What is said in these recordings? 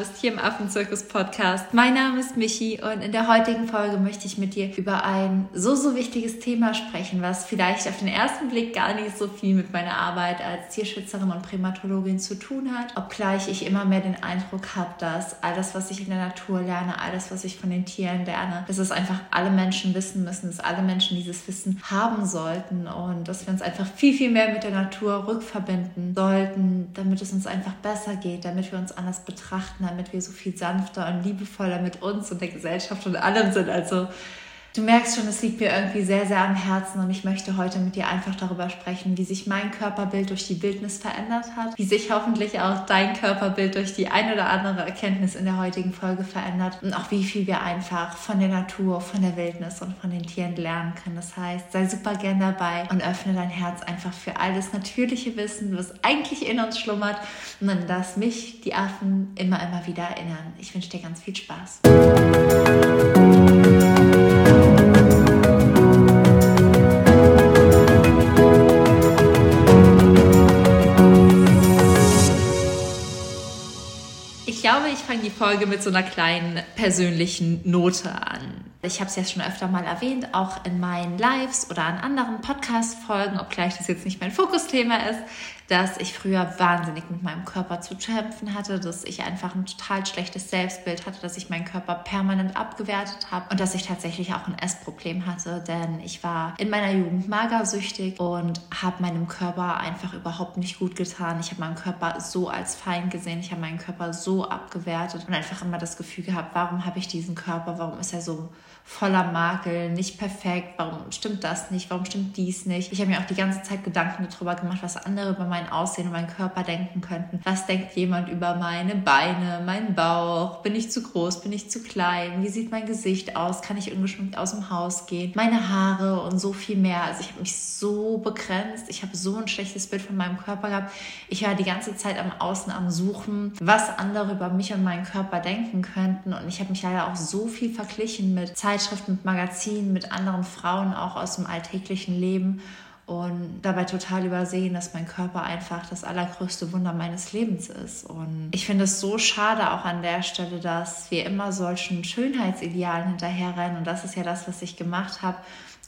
bist hier im Affenzirkus Podcast. Mein Name ist Michi und in der heutigen Folge möchte ich mit dir über ein so, so wichtiges Thema sprechen, was vielleicht auf den ersten Blick gar nicht so viel mit meiner Arbeit als Tierschützerin und Primatologin zu tun hat, obgleich ich immer mehr den Eindruck habe, dass alles, was ich in der Natur lerne, alles, was ich von den Tieren lerne, dass es einfach alle Menschen wissen müssen, dass alle Menschen dieses Wissen haben sollten und dass wir uns einfach viel, viel mehr mit der Natur rückverbinden sollten, damit es uns einfach besser geht, damit wir uns anders betrachten, damit wir so viel sanfter und liebevoller mit uns und der Gesellschaft und allem sind. Also Du merkst schon, es liegt mir irgendwie sehr, sehr am Herzen und ich möchte heute mit dir einfach darüber sprechen, wie sich mein Körperbild durch die Wildnis verändert hat, wie sich hoffentlich auch dein Körperbild durch die ein oder andere Erkenntnis in der heutigen Folge verändert und auch wie viel wir einfach von der Natur, von der Wildnis und von den Tieren lernen können. Das heißt, sei super gern dabei und öffne dein Herz einfach für all das natürliche Wissen, was eigentlich in uns schlummert und dann lass mich, die Affen, immer, immer wieder erinnern. Ich wünsche dir ganz viel Spaß. Glaube, ich fange die Folge mit so einer kleinen persönlichen Note an. Ich habe es ja schon öfter mal erwähnt, auch in meinen Lives oder an anderen Podcast-Folgen, obgleich das jetzt nicht mein Fokusthema ist, dass ich früher wahnsinnig mit meinem Körper zu kämpfen hatte, dass ich einfach ein total schlechtes Selbstbild hatte, dass ich meinen Körper permanent abgewertet habe und dass ich tatsächlich auch ein Essproblem hatte, denn ich war in meiner Jugend magersüchtig und habe meinem Körper einfach überhaupt nicht gut getan. Ich habe meinen Körper so als Feind gesehen, ich habe meinen Körper so abgewertet und einfach immer das Gefühl gehabt, warum habe ich diesen Körper, warum ist er so voller Makel, nicht perfekt, warum stimmt das nicht, warum stimmt dies nicht. Ich habe mir auch die ganze Zeit Gedanken darüber gemacht, was andere über mein Aussehen und meinen Körper denken könnten. Was denkt jemand über meine Beine, meinen Bauch? Bin ich zu groß, bin ich zu klein? Wie sieht mein Gesicht aus? Kann ich ungeschminkt aus dem Haus gehen? Meine Haare und so viel mehr. Also ich habe mich so begrenzt. Ich habe so ein schlechtes Bild von meinem Körper gehabt. Ich war die ganze Zeit am Außen am Suchen, was andere über mich und meinen Körper denken könnten. Und ich habe mich leider auch so viel verglichen mit Zeit Zeitschriften, mit Magazinen, mit anderen Frauen auch aus dem alltäglichen Leben und dabei total übersehen, dass mein Körper einfach das allergrößte Wunder meines Lebens ist. Und ich finde es so schade auch an der Stelle, dass wir immer solchen Schönheitsidealen hinterherrennen. Und das ist ja das, was ich gemacht habe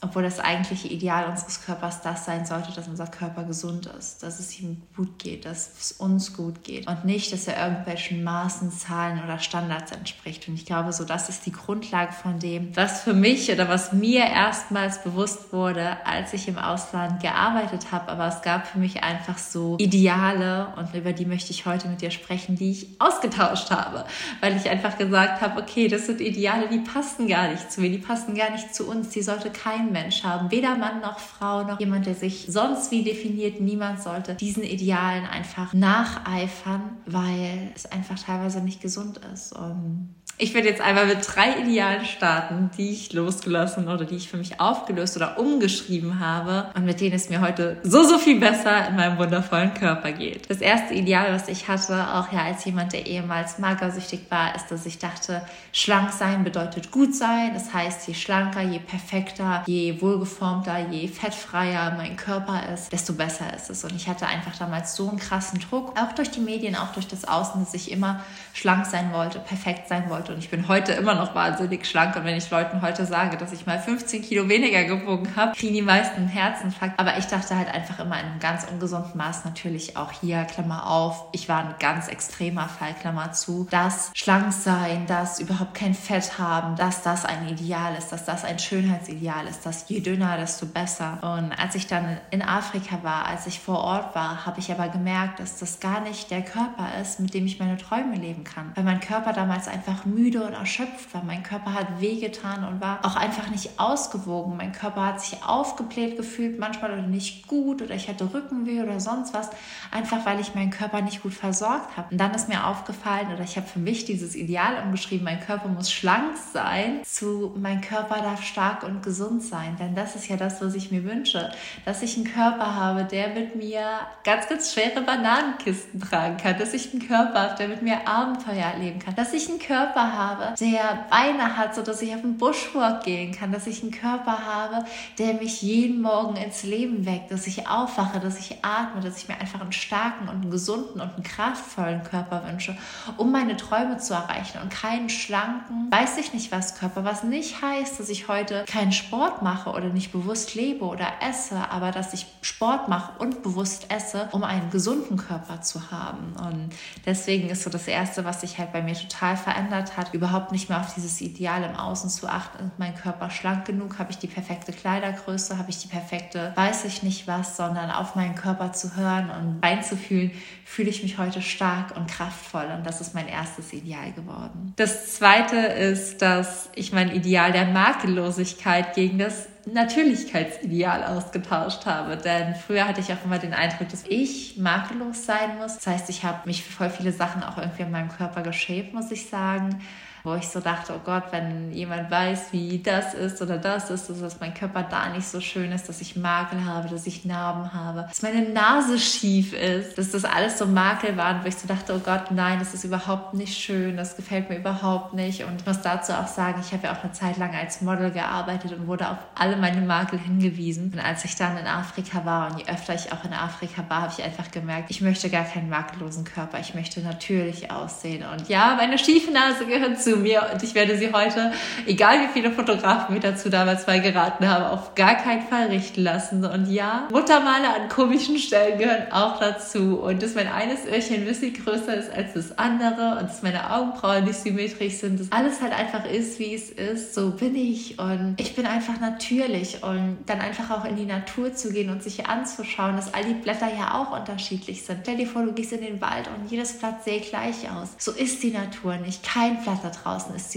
obwohl das eigentliche Ideal unseres Körpers das sein sollte, dass unser Körper gesund ist, dass es ihm gut geht, dass es uns gut geht und nicht, dass er irgendwelchen Maßen, Zahlen oder Standards entspricht. Und ich glaube, so das ist die Grundlage von dem, was für mich oder was mir erstmals bewusst wurde, als ich im Ausland gearbeitet habe. Aber es gab für mich einfach so Ideale und über die möchte ich heute mit dir sprechen, die ich ausgetauscht habe, weil ich einfach gesagt habe, okay, das sind Ideale, die passen gar nicht zu mir, die passen gar nicht zu uns, die sollte kein Mensch haben. Weder Mann noch Frau noch jemand, der sich sonst wie definiert. Niemand sollte diesen Idealen einfach nacheifern, weil es einfach teilweise nicht gesund ist. Und ich werde jetzt einmal mit drei Idealen starten, die ich losgelassen oder die ich für mich aufgelöst oder umgeschrieben habe und mit denen es mir heute so, so viel besser in meinem wundervollen Körper geht. Das erste Ideal, was ich hatte, auch ja als jemand, der ehemals magersüchtig war, ist, dass ich dachte, schlank sein bedeutet gut sein. Das heißt, je schlanker, je perfekter, je wohlgeformter, je fettfreier mein Körper ist, desto besser ist es. Und ich hatte einfach damals so einen krassen Druck, auch durch die Medien, auch durch das Außen, dass ich immer schlank sein wollte, perfekt sein wollte und ich bin heute immer noch wahnsinnig schlank. Und wenn ich Leuten heute sage, dass ich mal 15 Kilo weniger gewogen habe, kriegen die meisten Herzinfarkt. Aber ich dachte halt einfach immer in einem ganz ungesunden Maß natürlich auch hier, Klammer auf, ich war ein ganz extremer Fall, Klammer zu, dass schlank sein, dass überhaupt kein Fett haben, dass das ein Ideal ist, dass das ein Schönheitsideal ist, dass je dünner, desto besser. Und als ich dann in Afrika war, als ich vor Ort war, habe ich aber gemerkt, dass das gar nicht der Körper ist, mit dem ich meine Träume leben kann. Weil mein Körper damals einfach müde und erschöpft war. Mein Körper hat wehgetan und war auch einfach nicht ausgewogen. Mein Körper hat sich aufgebläht gefühlt, manchmal oder nicht gut oder ich hatte Rückenweh oder sonst was, einfach weil ich meinen Körper nicht gut versorgt habe. Und dann ist mir aufgefallen oder ich habe für mich dieses Ideal umgeschrieben, mein Körper muss schlank sein, zu mein Körper darf stark und gesund sein. Denn das ist ja das, was ich mir wünsche, dass ich einen Körper habe, der mit mir ganz, ganz schwere Bananenkisten tragen kann, dass ich einen Körper habe, der mit mir Abenteuer erleben kann, dass ich einen Körper Körper habe, der Beine hat, sodass ich auf den Bushwalk gehen kann, dass ich einen Körper habe, der mich jeden Morgen ins Leben weckt, dass ich aufwache, dass ich atme, dass ich mir einfach einen starken und einen gesunden und einen kraftvollen Körper wünsche, um meine Träume zu erreichen und keinen schlanken, weiß ich nicht was Körper, was nicht heißt, dass ich heute keinen Sport mache oder nicht bewusst lebe oder esse, aber dass ich Sport mache und bewusst esse, um einen gesunden Körper zu haben. Und deswegen ist so das Erste, was sich halt bei mir total verändert hat, überhaupt nicht mehr auf dieses Ideal im Außen zu achten. Ist mein Körper schlank genug? Habe ich die perfekte Kleidergröße? Habe ich die perfekte, weiß ich nicht was, sondern auf meinen Körper zu hören und reinzufühlen, fühle ich mich heute stark und kraftvoll. Und das ist mein erstes Ideal geworden. Das zweite ist, dass ich mein Ideal der Makellosigkeit gegen das Natürlichkeitsideal ausgetauscht habe. Denn früher hatte ich auch immer den Eindruck, dass ich makellos sein muss. Das heißt, ich habe mich für voll viele Sachen auch irgendwie in meinem Körper geschämt, muss ich sagen wo ich so dachte, oh Gott, wenn jemand weiß, wie das ist oder das ist, dass mein Körper da nicht so schön ist, dass ich Makel habe, dass ich Narben habe, dass meine Nase schief ist, dass das alles so Makel waren, wo ich so dachte, oh Gott, nein, das ist überhaupt nicht schön, das gefällt mir überhaupt nicht. Und ich muss dazu auch sagen, ich habe ja auch eine Zeit lang als Model gearbeitet und wurde auf alle meine Makel hingewiesen. Und als ich dann in Afrika war und je öfter ich auch in Afrika war, habe ich einfach gemerkt, ich möchte gar keinen makellosen Körper, ich möchte natürlich aussehen. Und ja, meine schiefe Nase gehört zu zu mir und ich werde sie heute, egal wie viele Fotografen mir dazu damals mal geraten haben, auf gar keinen Fall richten lassen. Und ja, Muttermale an komischen Stellen gehören auch dazu. Und dass mein eines Öhrchen ein bisschen größer ist als das andere und dass meine Augenbrauen nicht symmetrisch sind, dass alles halt einfach ist, wie es ist. So bin ich und ich bin einfach natürlich und dann einfach auch in die Natur zu gehen und sich anzuschauen, dass all die Blätter ja auch unterschiedlich sind. Stell dir vor, du gehst in den Wald und jedes Blatt sähe gleich aus. So ist die Natur nicht. Kein Blatt da draußen ist.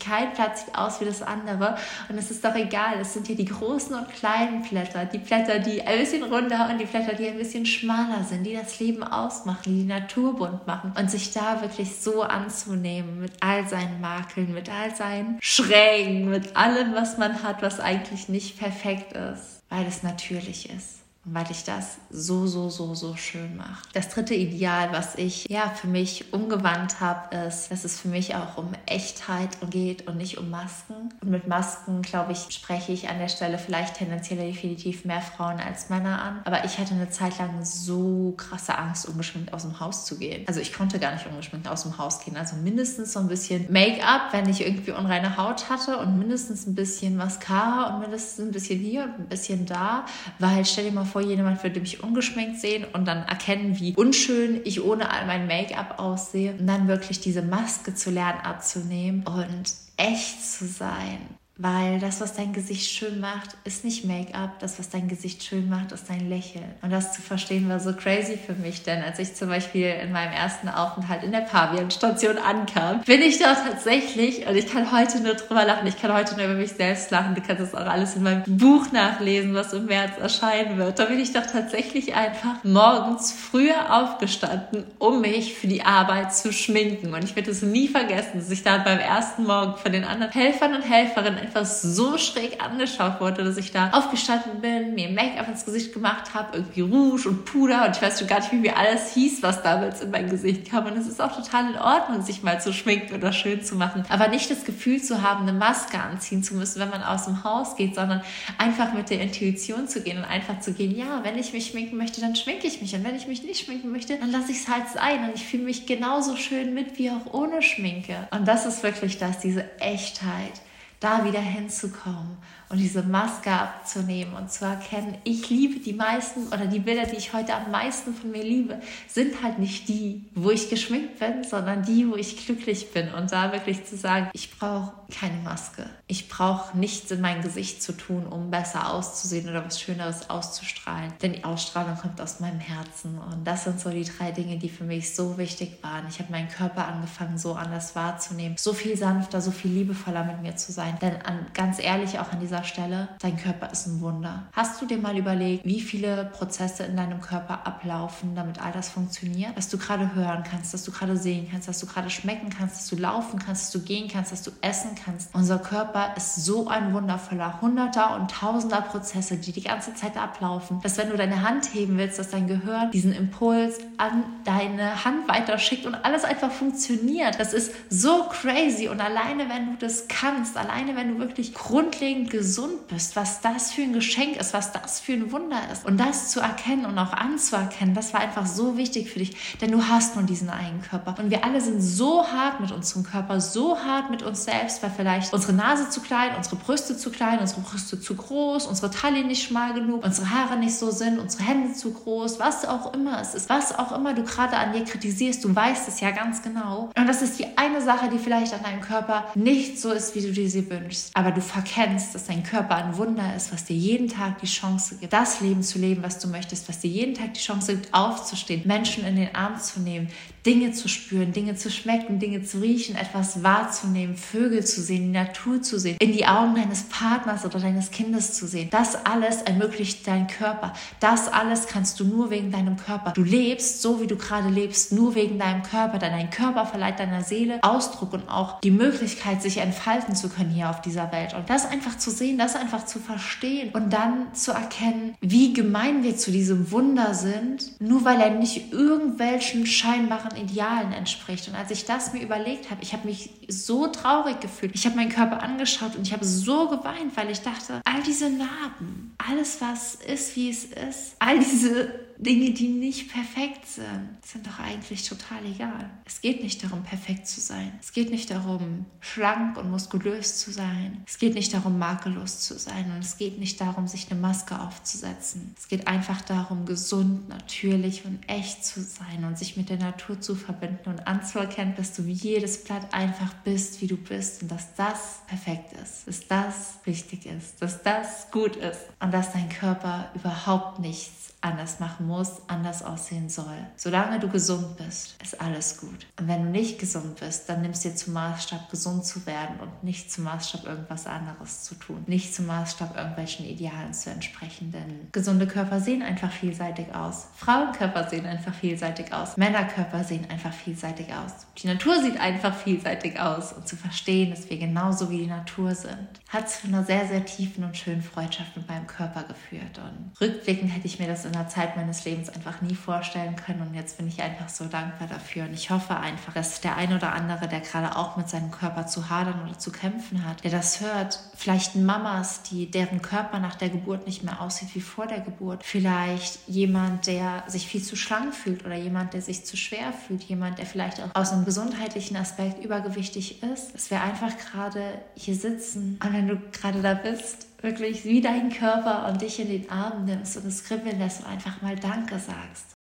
Kein Blatt sieht aus wie das andere. Und es ist doch egal. Es sind hier die großen und kleinen Blätter. Die Blätter, die ein bisschen runder und die Blätter, die ein bisschen schmaler sind, die das Leben ausmachen, die die Natur bunt machen. Und sich da wirklich so anzunehmen mit all seinen Makeln, mit all seinen Schrägen, mit allem, was man hat, was eigentlich nicht perfekt ist, weil es natürlich ist weil ich das so, so, so, so schön mache. Das dritte Ideal, was ich ja für mich umgewandt habe, ist, dass es für mich auch um Echtheit geht und nicht um Masken. Und mit Masken, glaube ich, spreche ich an der Stelle vielleicht tendenziell definitiv mehr Frauen als Männer an. Aber ich hatte eine Zeit lang so krasse Angst, ungeschminkt aus dem Haus zu gehen. Also ich konnte gar nicht ungeschminkt aus dem Haus gehen. Also mindestens so ein bisschen Make-up, wenn ich irgendwie unreine Haut hatte und mindestens ein bisschen Mascara und mindestens ein bisschen hier und ein bisschen da. Weil stell dir mal vor, vor, jemand würde mich ungeschminkt sehen und dann erkennen, wie unschön ich ohne all mein Make-up aussehe. Und dann wirklich diese Maske zu lernen abzunehmen und echt zu sein. Weil das, was dein Gesicht schön macht, ist nicht Make-up. Das, was dein Gesicht schön macht, ist dein Lächeln. Und das zu verstehen war so crazy für mich, denn als ich zum Beispiel in meinem ersten Aufenthalt in der Pavian-Station ankam, bin ich da tatsächlich, und ich kann heute nur drüber lachen, ich kann heute nur über mich selbst lachen, du kannst das auch alles in meinem Buch nachlesen, was im März erscheinen wird. Da bin ich doch tatsächlich einfach morgens früher aufgestanden, um mich für die Arbeit zu schminken. Und ich werde es nie vergessen, dass ich da beim ersten Morgen von den anderen Helfern und Helferinnen einfach so schräg angeschaut wurde, dass ich da aufgestanden bin, mir Make-up ins Gesicht gemacht habe, irgendwie Rouge und Puder und ich weiß schon gar nicht, wie mir alles hieß, was damals in mein Gesicht kam. Und es ist auch total in Ordnung, sich mal zu schminken oder schön zu machen. Aber nicht das Gefühl zu haben, eine Maske anziehen zu müssen, wenn man aus dem Haus geht, sondern einfach mit der Intuition zu gehen und einfach zu gehen, ja, wenn ich mich schminken möchte, dann schminke ich mich. Und wenn ich mich nicht schminken möchte, dann lasse ich es halt sein. Und ich fühle mich genauso schön mit wie auch ohne Schminke. Und das ist wirklich das, diese Echtheit da wieder hinzukommen und diese Maske abzunehmen und zu erkennen, ich liebe die meisten oder die Bilder, die ich heute am meisten von mir liebe, sind halt nicht die, wo ich geschminkt bin, sondern die, wo ich glücklich bin. Und da wirklich zu sagen, ich brauche keine Maske. Ich brauche nichts in mein Gesicht zu tun, um besser auszusehen oder was Schöneres auszustrahlen. Denn die Ausstrahlung kommt aus meinem Herzen. Und das sind so die drei Dinge, die für mich so wichtig waren. Ich habe meinen Körper angefangen, so anders wahrzunehmen, so viel sanfter, so viel liebevoller mit mir zu sein. Denn an, ganz ehrlich, auch an dieser Stelle, dein Körper ist ein Wunder. Hast du dir mal überlegt, wie viele Prozesse in deinem Körper ablaufen, damit all das funktioniert? Dass du gerade hören kannst, dass du gerade sehen kannst, dass du gerade schmecken kannst, dass du laufen kannst, dass du gehen kannst, dass du essen kannst. Unser Körper ist so ein wundervoller Hunderter und Tausender Prozesse, die die ganze Zeit ablaufen, dass wenn du deine Hand heben willst, dass dein Gehirn diesen Impuls an deine Hand weiterschickt und alles einfach funktioniert. Das ist so crazy und alleine wenn du das kannst, alleine wenn du wirklich grundlegend gesund bist, was das für ein Geschenk ist, was das für ein Wunder ist und das zu erkennen und auch anzuerkennen, das war einfach so wichtig für dich, denn du hast nun diesen eigenen Körper und wir alle sind so hart mit unserem Körper, so hart mit uns selbst, weil vielleicht unsere Nase zu klein, unsere Brüste zu klein, unsere Brüste zu groß, unsere Taille nicht schmal genug, unsere Haare nicht so sind, unsere Hände zu groß, was auch immer es ist, was auch immer du gerade an dir kritisierst, du weißt es ja ganz genau. Und das ist die eine Sache, die vielleicht an deinem Körper nicht so ist, wie du dir sie wünschst. Aber du verkennst, dass dein Körper ein Wunder ist, was dir jeden Tag die Chance gibt, das Leben zu leben, was du möchtest, was dir jeden Tag die Chance gibt, aufzustehen, Menschen in den Arm zu nehmen, Dinge zu spüren, Dinge zu schmecken, Dinge zu riechen, etwas wahrzunehmen, Vögel zu sehen, die Natur zu sehen, in die Augen deines Partners oder deines Kindes zu sehen. Das alles ermöglicht dein Körper. Das alles kannst du nur wegen deinem Körper. Du lebst so, wie du gerade lebst, nur wegen deinem Körper, denn dein Körper verleiht deiner Seele Ausdruck und auch die Möglichkeit, sich entfalten zu können hier auf dieser Welt. Und das einfach zu sehen, das einfach zu verstehen und dann zu erkennen, wie gemein wir zu diesem Wunder sind, nur weil er nicht irgendwelchen scheinbaren Idealen entspricht. Und als ich das mir überlegt habe, ich habe mich so traurig gefühlt. Ich habe meinen Körper angeschaut und ich habe so geweint, weil ich dachte, all diese Narben, alles was ist, wie es ist, all diese Dinge, die nicht perfekt sind, sind doch eigentlich total egal. Es geht nicht darum, perfekt zu sein. Es geht nicht darum, schlank und muskulös zu sein. Es geht nicht darum, makellos zu sein. Und es geht nicht darum, sich eine Maske aufzusetzen. Es geht einfach darum, gesund, natürlich und echt zu sein und sich mit der Natur zu verbinden und anzuerkennen, dass du jedes Blatt einfach bist, wie du bist und dass das perfekt ist, dass das richtig ist, dass das gut ist und dass dein Körper überhaupt nichts anders machen muss, anders aussehen soll. Solange du gesund bist, ist alles gut. Und wenn du nicht gesund bist, dann nimmst du dir zum Maßstab, gesund zu werden und nicht zum Maßstab, irgendwas anderes zu tun. Nicht zum Maßstab, irgendwelchen Idealen zu entsprechen. Denn gesunde Körper sehen einfach vielseitig aus. Frauenkörper sehen einfach vielseitig aus. Männerkörper sehen einfach vielseitig aus. Die Natur sieht einfach vielseitig aus. Und zu verstehen, dass wir genauso wie die Natur sind, hat zu einer sehr, sehr tiefen und schönen Freundschaft mit meinem Körper geführt. Und rückblickend hätte ich mir das in der Zeit meines Lebens einfach nie vorstellen können. Und jetzt bin ich einfach so dankbar dafür. Und ich hoffe einfach, dass der ein oder andere, der gerade auch mit seinem Körper zu hadern oder zu kämpfen hat, der das hört, vielleicht Mamas, die deren Körper nach der Geburt nicht mehr aussieht wie vor der Geburt, vielleicht jemand, der sich viel zu schlank fühlt oder jemand, der sich zu schwer fühlt, jemand, der vielleicht auch aus einem gesundheitlichen Aspekt übergewichtig ist, dass wir einfach gerade hier sitzen und wenn du gerade da bist wirklich wie dein Körper und dich in den Arm nimmst und es kribbeln lässt und einfach mal Danke sagst.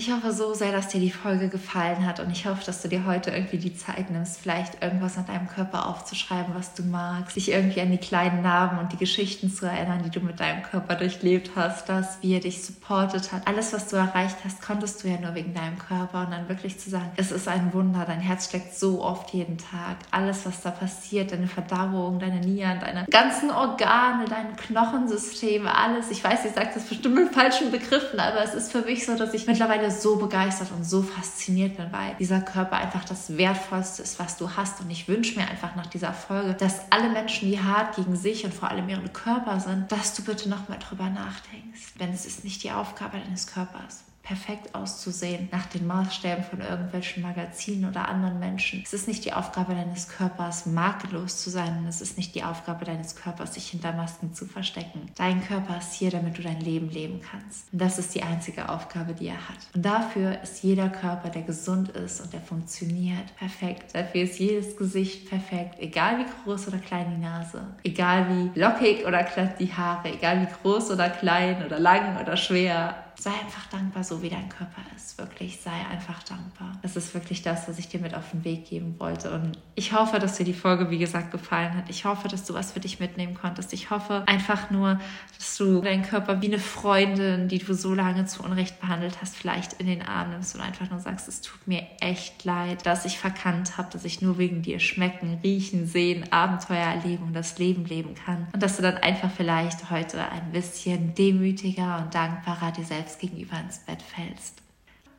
Ich hoffe so sehr, dass dir die Folge gefallen hat und ich hoffe, dass du dir heute irgendwie die Zeit nimmst, vielleicht irgendwas an deinem Körper aufzuschreiben, was du magst, dich irgendwie an die kleinen Narben und die Geschichten zu erinnern, die du mit deinem Körper durchlebt hast, dass er dich supportet hat. Alles, was du erreicht hast, konntest du ja nur wegen deinem Körper und dann wirklich zu sagen, es ist ein Wunder, dein Herz steckt so oft jeden Tag. Alles, was da passiert, deine Verdauung, deine Nieren, deine ganzen Organe, dein Knochensystem, alles. Ich weiß, ich sage das bestimmt mit falschen Begriffen, aber es ist für mich so, dass ich mittlerweile so begeistert und so fasziniert bin, weil dieser Körper einfach das Wertvollste ist, was du hast. Und ich wünsche mir einfach nach dieser Folge, dass alle Menschen, die hart gegen sich und vor allem ihren Körper sind, dass du bitte noch mal drüber nachdenkst. Denn es ist nicht die Aufgabe deines Körpers perfekt auszusehen nach den Maßstäben von irgendwelchen Magazinen oder anderen Menschen. Es ist nicht die Aufgabe deines Körpers, makellos zu sein und es ist nicht die Aufgabe deines Körpers, sich hinter Masken zu verstecken. Dein Körper ist hier, damit du dein Leben leben kannst. Und das ist die einzige Aufgabe, die er hat. Und dafür ist jeder Körper, der gesund ist und der funktioniert, perfekt. Dafür ist jedes Gesicht perfekt, egal wie groß oder klein die Nase, egal wie lockig oder glatt die Haare, egal wie groß oder klein oder lang oder schwer sei einfach dankbar, so wie dein Körper ist. Wirklich, sei einfach dankbar. Das ist wirklich das, was ich dir mit auf den Weg geben wollte. Und ich hoffe, dass dir die Folge, wie gesagt, gefallen hat. Ich hoffe, dass du was für dich mitnehmen konntest. Ich hoffe einfach nur, dass du deinen Körper wie eine Freundin, die du so lange zu Unrecht behandelt hast, vielleicht in den Arm nimmst und einfach nur sagst, es tut mir echt leid, dass ich verkannt habe, dass ich nur wegen dir schmecken, riechen, sehen, Abenteuer erleben und das Leben leben kann. Und dass du dann einfach vielleicht heute ein bisschen demütiger und dankbarer dir selbst gegenüber ins Bett fällst.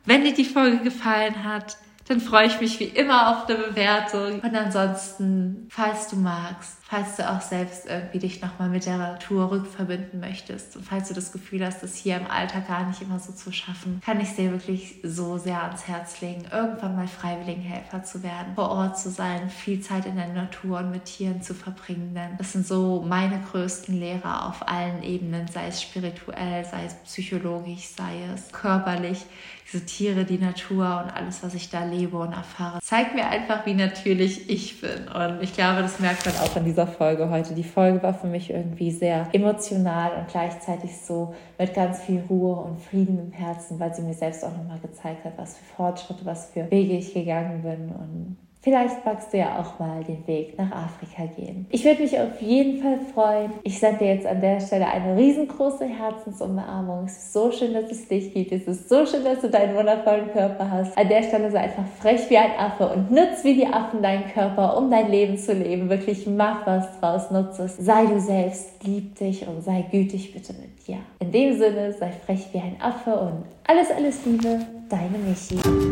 Wenn dir die Folge gefallen hat, dann freue ich mich wie immer auf eine Bewertung. Und ansonsten, falls du magst, falls du auch selbst irgendwie dich nochmal mit der Natur rückverbinden möchtest und falls du das Gefühl hast, das hier im Alltag gar nicht immer so zu schaffen, kann ich dir wirklich so sehr ans Herz legen, irgendwann mal Freiwilligenhelfer zu werden, vor Ort zu sein, viel Zeit in der Natur und mit Tieren zu verbringen. Denn das sind so meine größten Lehrer auf allen Ebenen, sei es spirituell, sei es psychologisch, sei es körperlich diese Tiere, die Natur und alles, was ich da lebe und erfahre, zeigt mir einfach, wie natürlich ich bin. Und ich glaube, das merkt man auch in dieser Folge heute. Die Folge war für mich irgendwie sehr emotional und gleichzeitig so mit ganz viel Ruhe und Frieden im Herzen, weil sie mir selbst auch nochmal gezeigt hat, was für Fortschritte, was für Wege ich gegangen bin und Vielleicht magst du ja auch mal den Weg nach Afrika gehen. Ich würde mich auf jeden Fall freuen. Ich sende dir jetzt an der Stelle eine riesengroße Herzensumarmung. Es ist so schön, dass es dich gibt. Es ist so schön, dass du deinen wundervollen Körper hast. An der Stelle sei einfach frech wie ein Affe und nutz wie die Affen deinen Körper, um dein Leben zu leben. Wirklich mach was draus, nutze es. Sei du selbst, lieb dich und sei gütig bitte mit dir. In dem Sinne, sei frech wie ein Affe und alles, alles Liebe, deine Michi.